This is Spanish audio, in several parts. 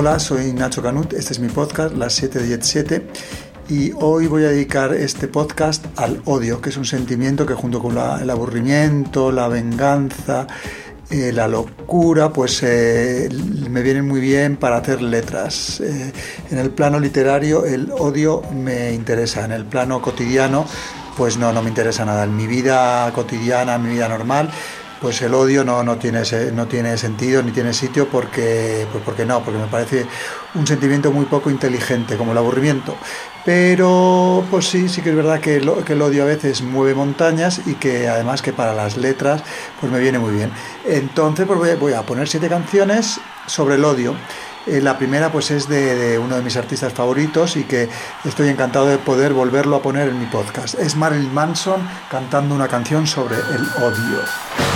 Hola, soy Nacho Canut, este es mi podcast, Las 7 de Jet 7, y hoy voy a dedicar este podcast al odio, que es un sentimiento que junto con el aburrimiento, la venganza, eh, la locura, pues eh, me vienen muy bien para hacer letras. Eh, en el plano literario el odio me interesa, en el plano cotidiano pues no, no me interesa nada. En mi vida cotidiana, en mi vida normal, pues el odio no, no, tiene, no tiene sentido ni tiene sitio porque, pues porque no, porque me parece un sentimiento muy poco inteligente, como el aburrimiento. Pero pues sí, sí que es verdad que, el odio a veces mueve montañas y que además que para las letras pues me viene muy bien. Entonces pues voy a poner siete canciones sobre el odio. Eh, la primera pues es de, uno de mis artistas favoritos y que estoy encantado de poder volverlo a poner en mi podcast. Es Marilyn Manson cantando una canción sobre el odio.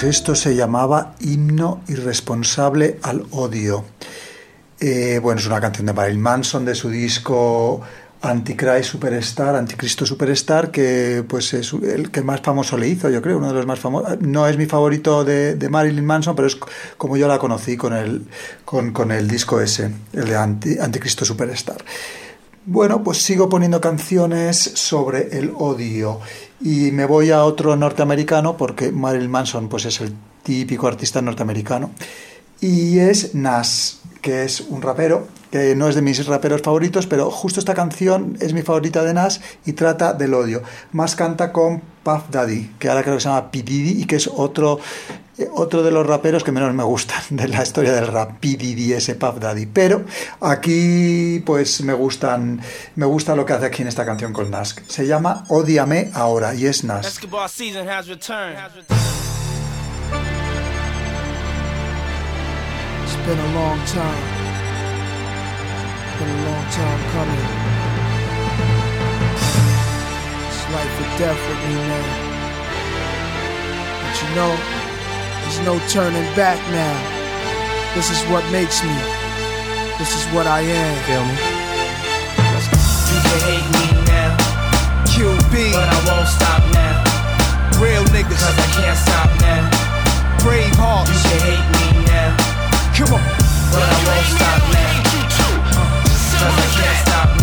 Pues esto se llamaba Himno Irresponsable al Odio. Eh, bueno, es una canción de Marilyn Manson de su disco Antichrist Superstar, Anticristo Superstar, que pues es el que más famoso le hizo, yo creo, uno de los más famosos. No es mi favorito de, Marilyn Manson, pero es como yo la conocí con el, con, el disco ese, el de Anticristo Superstar. Bueno, pues sigo poniendo canciones sobre el odio y me voy a otro norteamericano porque Marilyn Manson pues es el típico artista norteamericano y es Nas, que es un rapero que no es de mis raperos favoritos, pero justo esta canción es mi favorita de Nas y trata del odio. Más canta con Puff Daddy, que ahora creo que se llama P. y que es otro, otro de los raperos que menos me gustan de la historia del rap, P. ese Puff Daddy. Pero aquí pues me gustan, me gusta lo que hace aquí en esta canción con Nas. Se llama Odiame ahora y es Nas. been a long time. Been a long time coming. It's life or death with me now. But you know, there's no turning back now. This is what makes me. This is what I am. Feel me? You can hate me now. QB. But I won't stop now. Real niggas. Cause I can't stop now. Brave hearts. You can hate me now. Come on. But I won't stop now. Cause I can't stop now.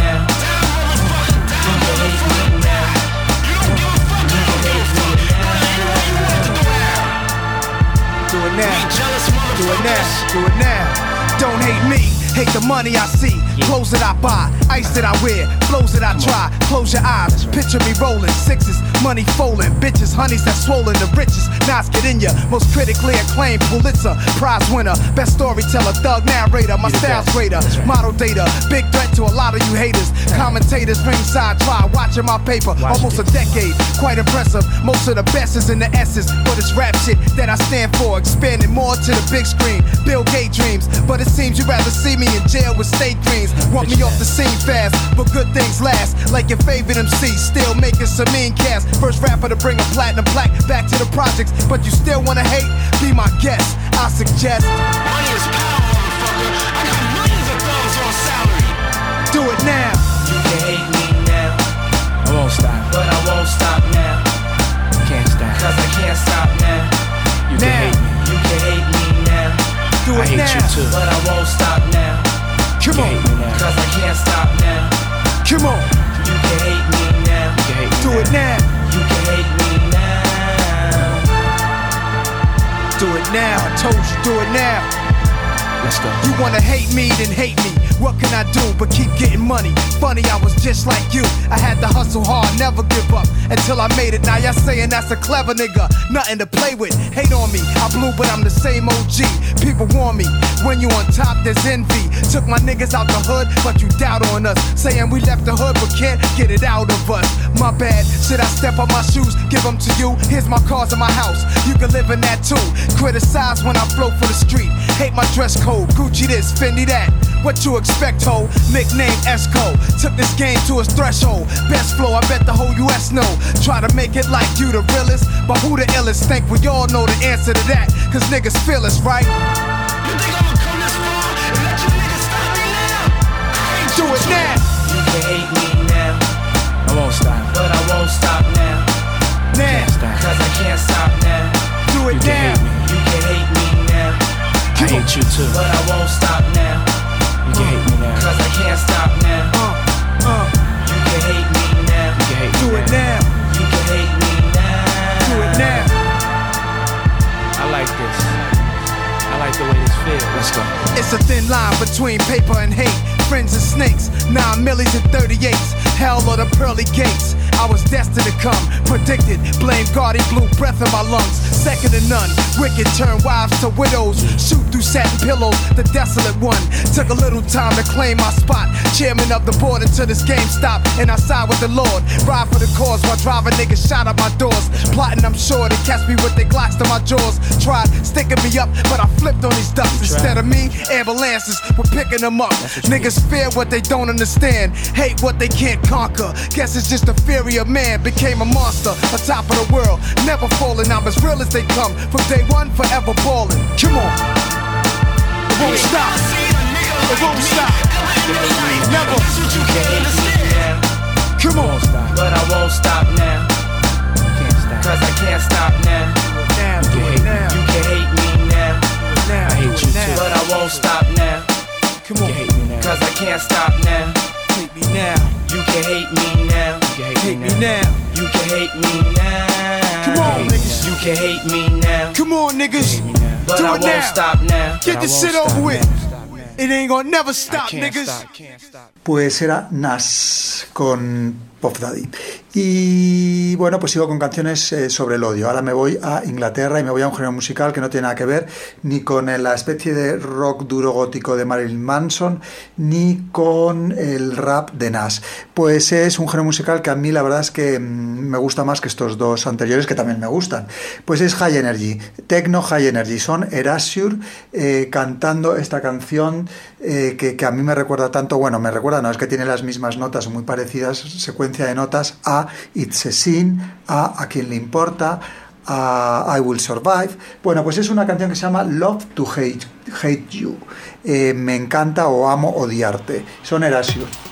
Do it now. Don't hate me. Hate the money I see, clothes that I buy, ice that I wear, flows that I try. Close your eyes, picture me rolling. Sixes, money folding, bitches, honeys that swollen. The richest. Nas get in ya, most critically acclaimed Pulitzer Prize winner, best storyteller, thug narrator, my style's greater, model data, big threat to a lot of you haters. Commentators ringside try. Watching my paper, almost a decade, quite impressive. Most of the best is in the S's, but it's rap shit that I stand for, expanding more to the big screen. Bill Gates dreams, but it seems you'd rather see me in jail with state greens. Want me off the scene fast, but good things last. Like your favorite MC, still making some mean cast. First rapper to bring a platinum plaque back to the projects, but you still wanna hate? Be my guest. I suggest. Money is power, motherfucker. I got millions of dollars on salary. Do it now. You can hate me now. I won't stop. But I won't stop now. Can't stop. Cause I can't stop now. You now. can hate me. You can hate me now. Do it I hate now. you too. But I won't stop now. Come on. Cause I can't stop now. Come on. You can hate me now. Hate me Do now. it now. You can hate me now. Do it now. I told you, do it now. Let's go. You wanna hate me, then hate me. What can I do but keep getting money? Funny, I was just like you. I had to hustle hard, never give up until I made it. Now y'all saying that's a clever nigga, nothing to play with. Hate on me, I blew, but I'm the same OG. People warn me when you on top, there's envy. Took my niggas out the hood, but you doubt on us. Saying we left the hood, but can't get it out of us. My bad, should I step on my shoes, give them to you? Here's my cars and my house, you can live in that too. Criticize when I flow for the street. Hate my dress code, Gucci this, Fendi that. What you expect, ho? Nickname Esco. Took this game to its threshold. Best flow, I bet the whole US know. Try to make it like you the realest, but who the illest? Think we all know the answer to that. Cause niggas feel us, right? You think I'ma come this far and let you niggas stop me now? I ain't Do it now. You can hate me now. I won't stop. But I won't stop now. Now. Cause I can't stop now. Do it you now. Can. You can hate me now. I hate you too. But I won't stop Cause I can't stop now. Uh, uh. You can hate me now. You can hate me Do now. it now. You can hate me now. Do it now. I like this. I like the way this feels. Let's go. It's a thin line between paper and hate. Friends and snakes, nine millies and 38s. Hell or the pearly gates. I was destined to come, predicted. Blame God, he blew breath in my lungs. Second to none. Wicked turn wives to widows. Shoot through satin pillows, the desolate one. Took a little time to claim my spot. Chairman of the board until this game stopped. And I side with the Lord. Ride for the cause while driving niggas shot at my doors. Plotting, I'm sure to catch me with their glocks to my jaws. Tried sticking me up, but I flipped on these ducks. Instead of me, ambulances were picking them up. Niggas fear what they don't understand, hate what they can't conquer. Guess it's just a fury of man became a monster, on top of the world, never falling. I'm as real as they come, from day one, forever balling. Come on, it won't stop. It won't stop. Never. You can hate me. Come on, But I won't stop now. Cause I can't stop now. now, do it now, You can hate me now. I hate you it But. I won't stop now. Come on, hate me now. Cause I can't stop now. take me now. You can hate me now. You can Hate me now. You can hate me now. Come on, niggas. You can hate me now. Come on, niggas. But Do I it won't now. stop now. Get I this shit over with. now. Stop now. It ain't gonna never I stop, can't niggas. stop. Can't stop. Pues era Nas con Pop Daddy. Y bueno, pues sigo con canciones eh, sobre el odio. Ahora me voy a Inglaterra y me voy a un género musical que no tiene nada que ver ni con la especie de rock duro gótico de Marilyn Manson, ni con el rap de Nas. Pues es un género musical que a mí la verdad es que mm, me gusta más que estos dos anteriores que también me gustan. Pues es High Energy, Techno High Energy. Son Erasure eh, cantando esta canción eh, que, a mí me recuerda tanto, bueno, me recuerda, no es que tiene las mismas notas muy parecidas, secuencia de notas a It's a Sin, a A quien le importa, a I Will Survive. Bueno, pues es una canción que se llama Love to Hate, hate You. Eh, me encanta o amo odiarte. Son Erasure.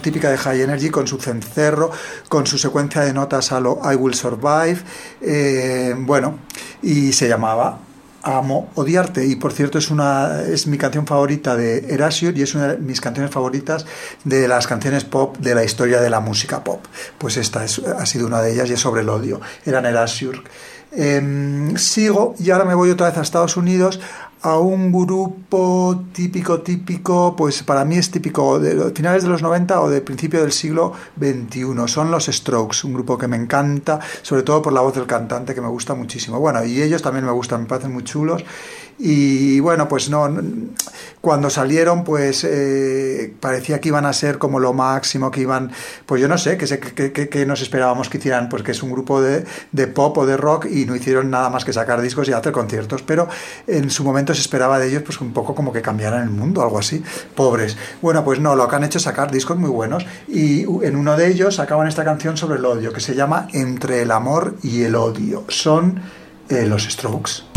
Típica de High Energy con su cencerro, con su secuencia de notas a lo I Will Survive. eh, bueno, y se llamaba Amo odiarte y por cierto es una es mi canción favorita de Erasure y es una de mis canciones favoritas de las canciones pop de la historia de la música pop. Pues esta es- ha sido una de ellas y es sobre el odio. Eran Erasure. Em, sigo y ahora me voy otra vez a Estados Unidos a un grupo típico, típico, pues para mí es típico de finales de los 90 o de principio del siglo XXI. Son los Strokes, un grupo que me encanta, sobre todo por la voz del cantante que me gusta muchísimo. Bueno, y ellos también me gustan, me parecen muy chulos. Y bueno, pues no, cuando salieron, pues eh, parecía que iban a ser como lo máximo, que iban, pues yo no sé, que- que nos esperábamos que hicieran, pues que es un grupo de, de pop o de rock y no hicieron nada más que sacar discos y hacer conciertos, pero en su momento se esperaba de ellos pues un poco como que cambiaran el mundo, algo así, pobres. Bueno, pues no, lo que han hecho es sacar discos muy buenos y en uno de ellos sacaban esta canción sobre el odio que se llama Entre el amor y el odio. Son eh, los Strokes.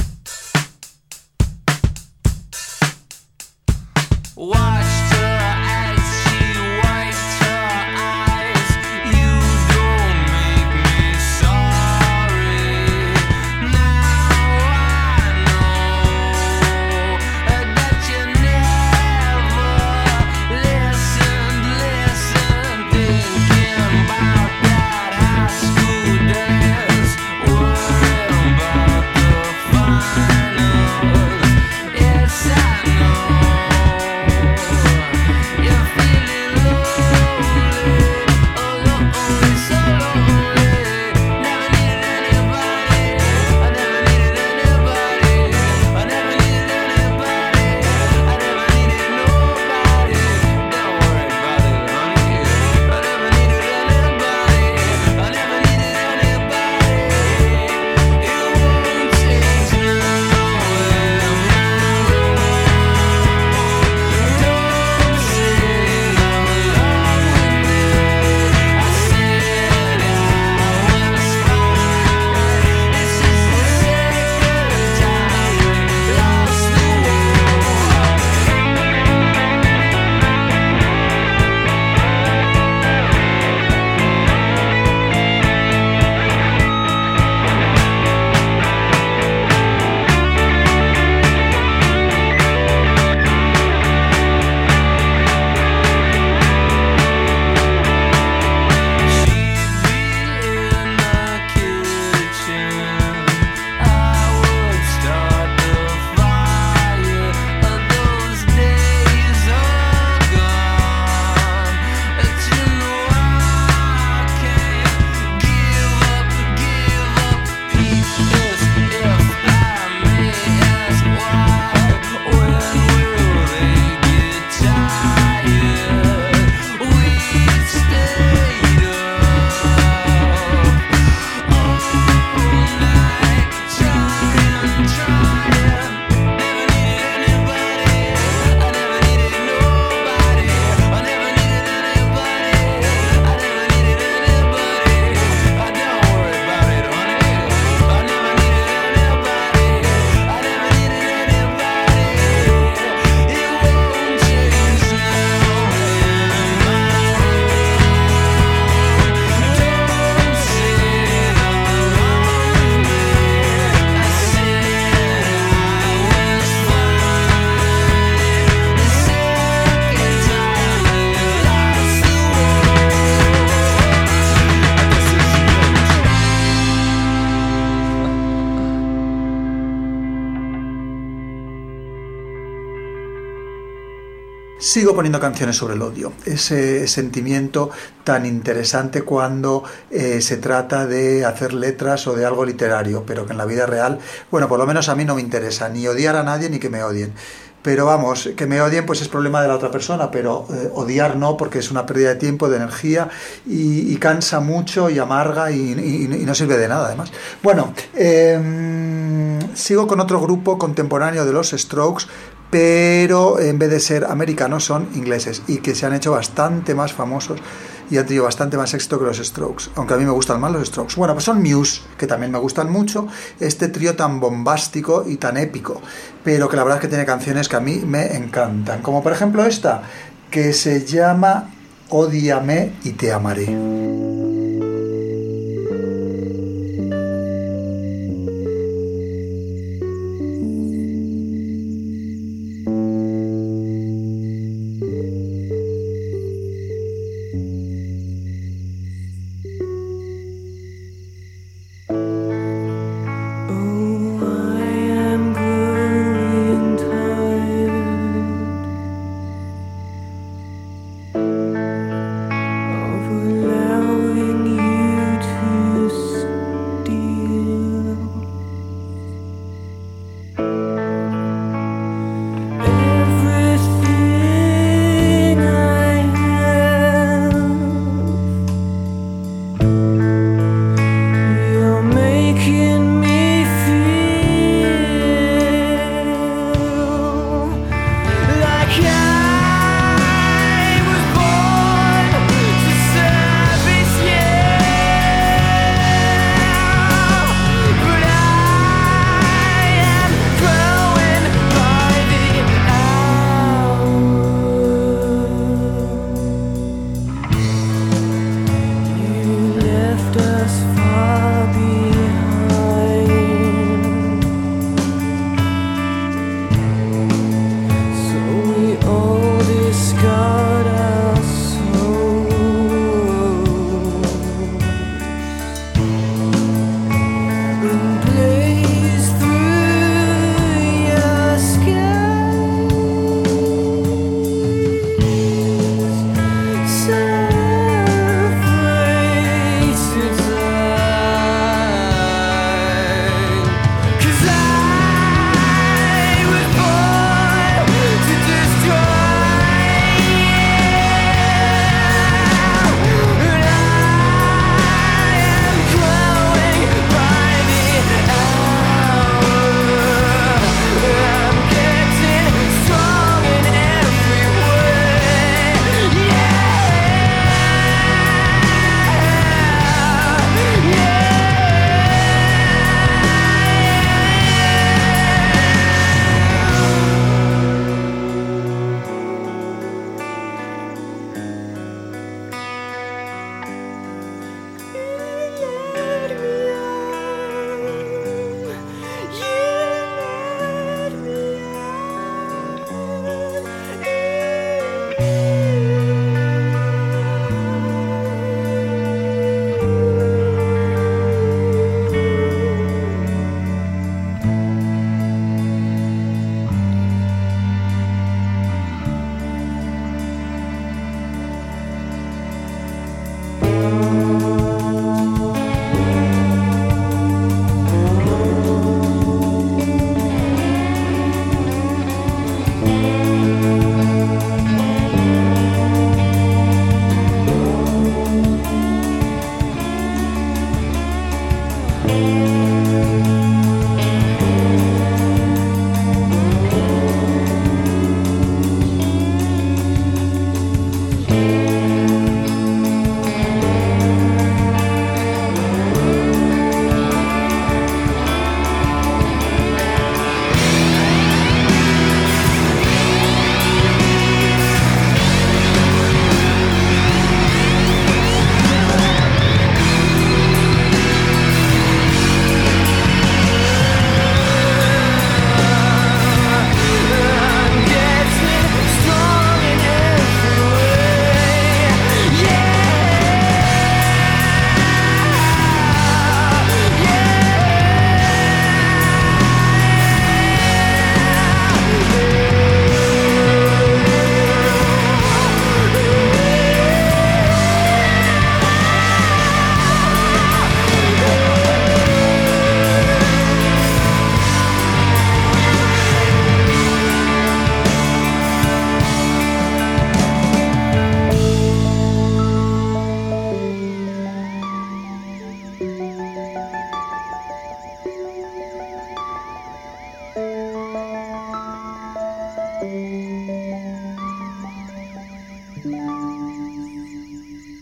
Sigo poniendo canciones sobre el odio, ese sentimiento tan interesante cuando eh, se trata de hacer letras o de algo literario, pero que en la vida real, bueno, por lo menos a mí no me interesa ni odiar a nadie ni que me odien. Pero vamos, que me odien pues es problema de la otra persona, pero eh, odiar no, porque es una pérdida de tiempo, de energía y, cansa mucho y amarga y no sirve de nada además. Bueno, em, sigo con otro grupo contemporáneo de los Strokes, pero en vez de ser americanos son ingleses. Y que se han hecho bastante más famosos y han tenido bastante más éxito que los Strokes, aunque a mí me gustan más los Strokes. Bueno, pues son Muse, que también me gustan mucho, este trío tan bombástico y tan épico, pero que la verdad es que tiene canciones que a mí me encantan, como por ejemplo esta, que se llama Ódiame y te amaré.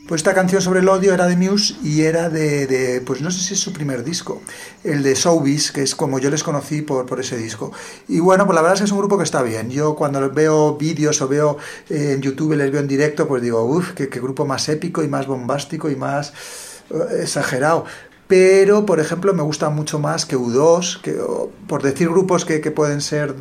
Pues esta canción sobre el odio era de Muse y era de, pues no sé si es su primer disco, el de Showbiz, que es como yo les conocí por, por ese disco. Y bueno, pues la verdad es que es un grupo que está bien. Yo cuando veo vídeos o veo eh, en YouTube, les veo en directo, pues digo, uff, qué, grupo más épico y más bombástico y más eh, exagerado pero por ejemplo me gusta mucho más que U2, que, por decir grupos que, pueden ser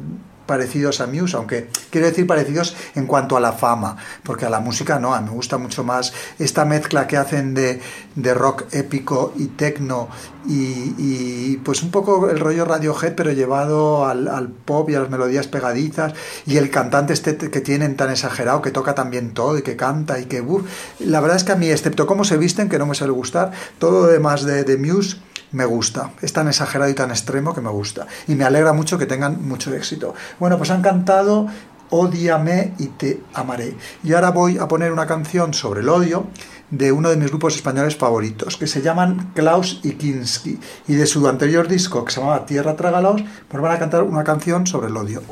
parecidos a Muse, aunque quiero decir parecidos en cuanto a la fama, porque a la música no, a mí me gusta mucho más esta mezcla que hacen de, de rock épico y techno y, pues un poco el rollo Radiohead, pero llevado al, pop y a las melodías pegadizas y el cantante este que tienen tan exagerado, que toca también todo y que canta y que... Uf, la verdad es que a mí, excepto cómo se visten, que no me suele gustar, todo lo demás de, de Muse me gusta. Es tan exagerado y tan extremo que me gusta. Y me alegra mucho que tengan mucho éxito. Bueno, pues han cantado Odiame y te amaré. Y ahora voy a poner una canción sobre el odio de uno de mis grupos españoles favoritos, que se llaman Klaus y Kinski. Y de su anterior disco, que se llamaba Tierra Trágalos, pues van a cantar una canción sobre el odio.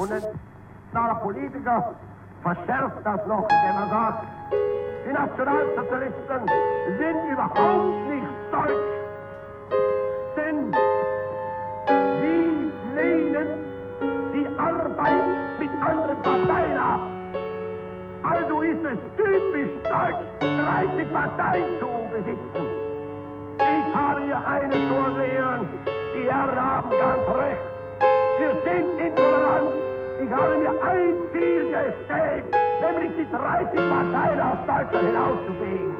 Lehnen die Arbeit mit anderen Parteien ab. Also ist es typisch deutsch, 30 Parteien zu besitzen. Ich habe hier eine vorsehen, die Herren haben ganz recht. Wir sind intolerant. Ich habe mir ein Ziel gestellt, nämlich die 30 Parteien aus Deutschland hinauszubringen.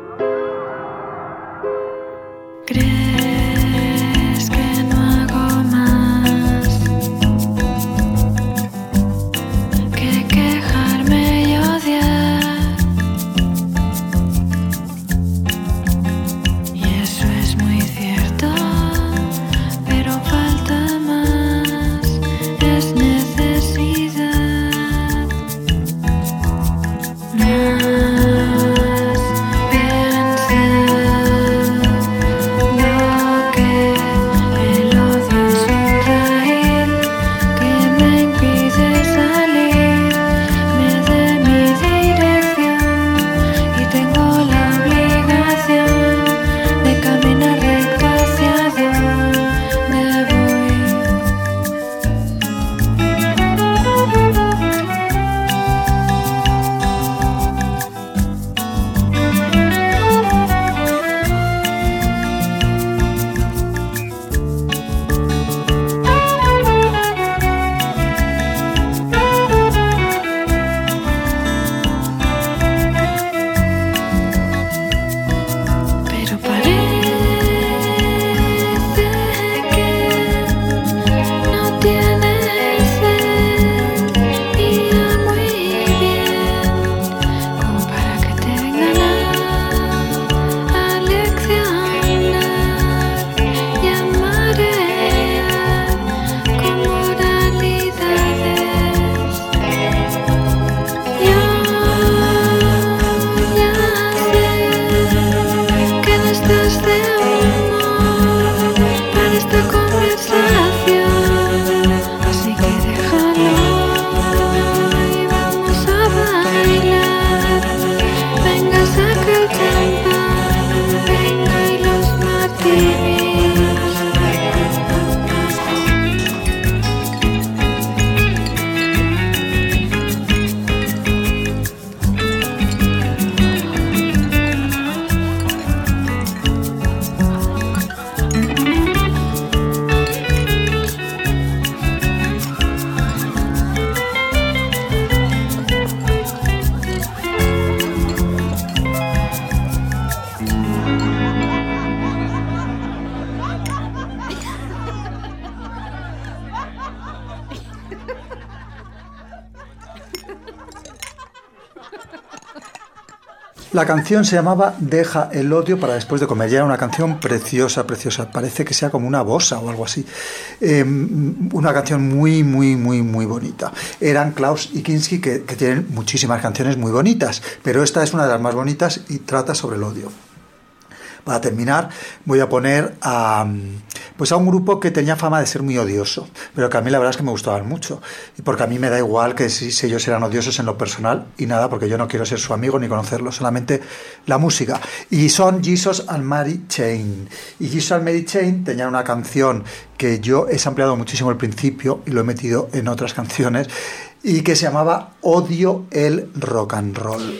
La canción se llamaba Deja el odio para después de comer. Ya era una canción preciosa, preciosa. Parece que sea como una bosa o algo así. Eh, una canción muy, muy, muy, muy bonita. Eran Klaus y Kinski que tienen muchísimas canciones muy bonitas, pero esta es una de las más bonitas y trata sobre el odio. Para terminar, voy a poner a, pues a un grupo que tenía fama de ser muy odioso, pero que a mí la verdad es que me gustaban mucho. Y porque a mí me da igual que si, si ellos eran odiosos en lo personal y nada, porque yo no quiero ser su amigo ni conocerlo, solamente la música. Y son Jesus and Mary Chain. Y Jesus and Mary Chain tenían una canción que yo he ampliado muchísimo al principio y lo he metido en otras canciones y que se llamaba Odio el Rock and Roll.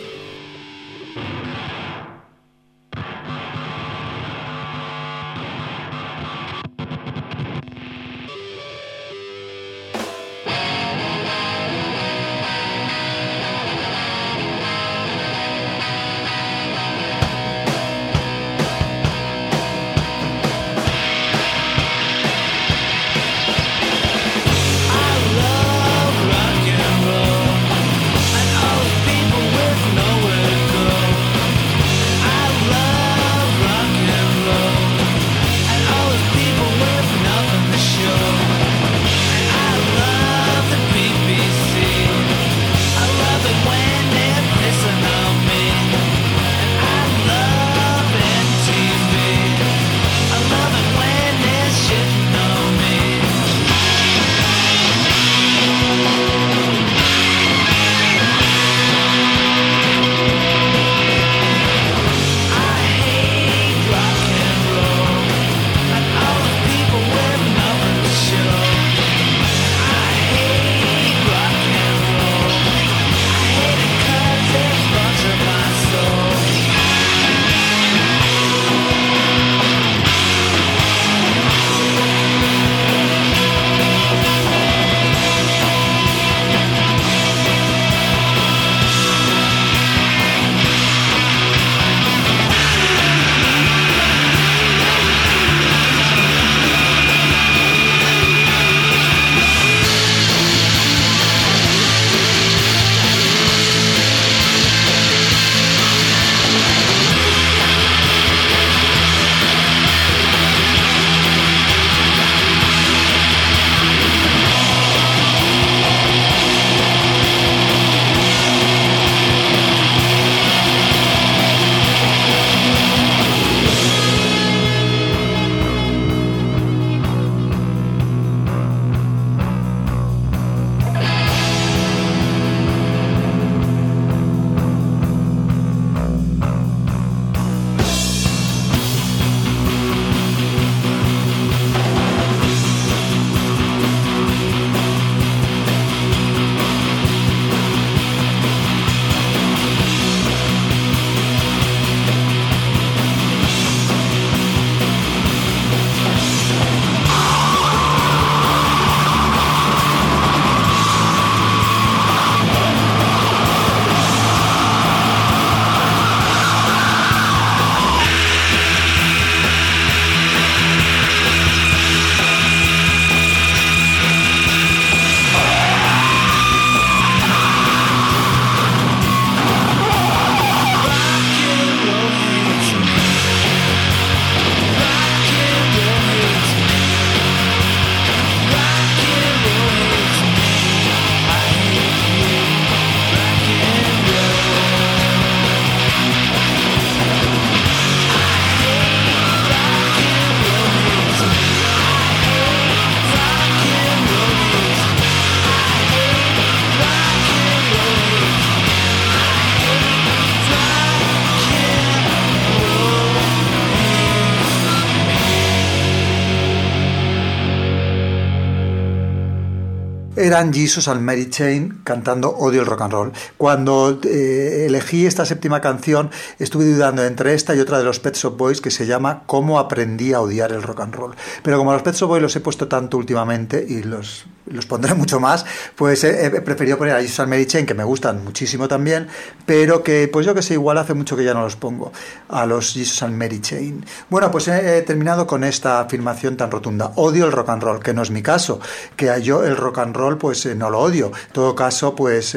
Eran Jesus and Mary Chain cantando Odio el Rock and Roll. Cuando eh, elegí esta séptima canción, estuve dudando entre esta y otra de los Pet Shop Boys que se llama Cómo aprendí a odiar el rock and roll. Pero como los Pet Shop Boys los he puesto tanto últimamente y los, los pondré mucho más, pues he, preferido poner a Jesus and Mary Chain, que me gustan muchísimo también, pero que pues yo que sé, igual hace mucho que ya no los pongo, a los Jesus and Mary Chain. Bueno, pues he, he terminado con esta afirmación tan rotunda. Odio el rock and roll, que no es mi caso, que yo el rock and roll pues eh, no lo odio. En todo caso, pues...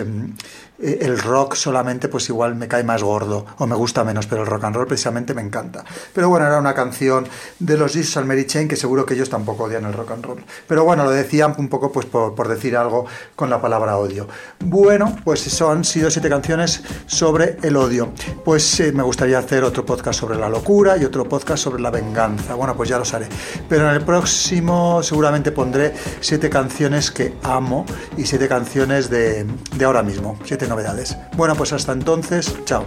eh, el rock solamente pues igual me cae más gordo o me gusta menos, pero el rock and roll precisamente me encanta. Pero bueno, era una canción de los Jesus and Mary Chain que seguro que ellos tampoco odian el rock and roll. Pero bueno, lo decían un poco pues por, por decir algo con la palabra odio. Bueno, pues eso han sido siete canciones sobre el odio. Pues eh, me gustaría hacer otro podcast sobre la locura y otro podcast sobre la venganza. Bueno, pues ya los haré. Pero en el próximo seguramente pondré siete canciones que amo y siete canciones de, de ahora mismo, siete novedades. Bueno, pues hasta entonces, chao.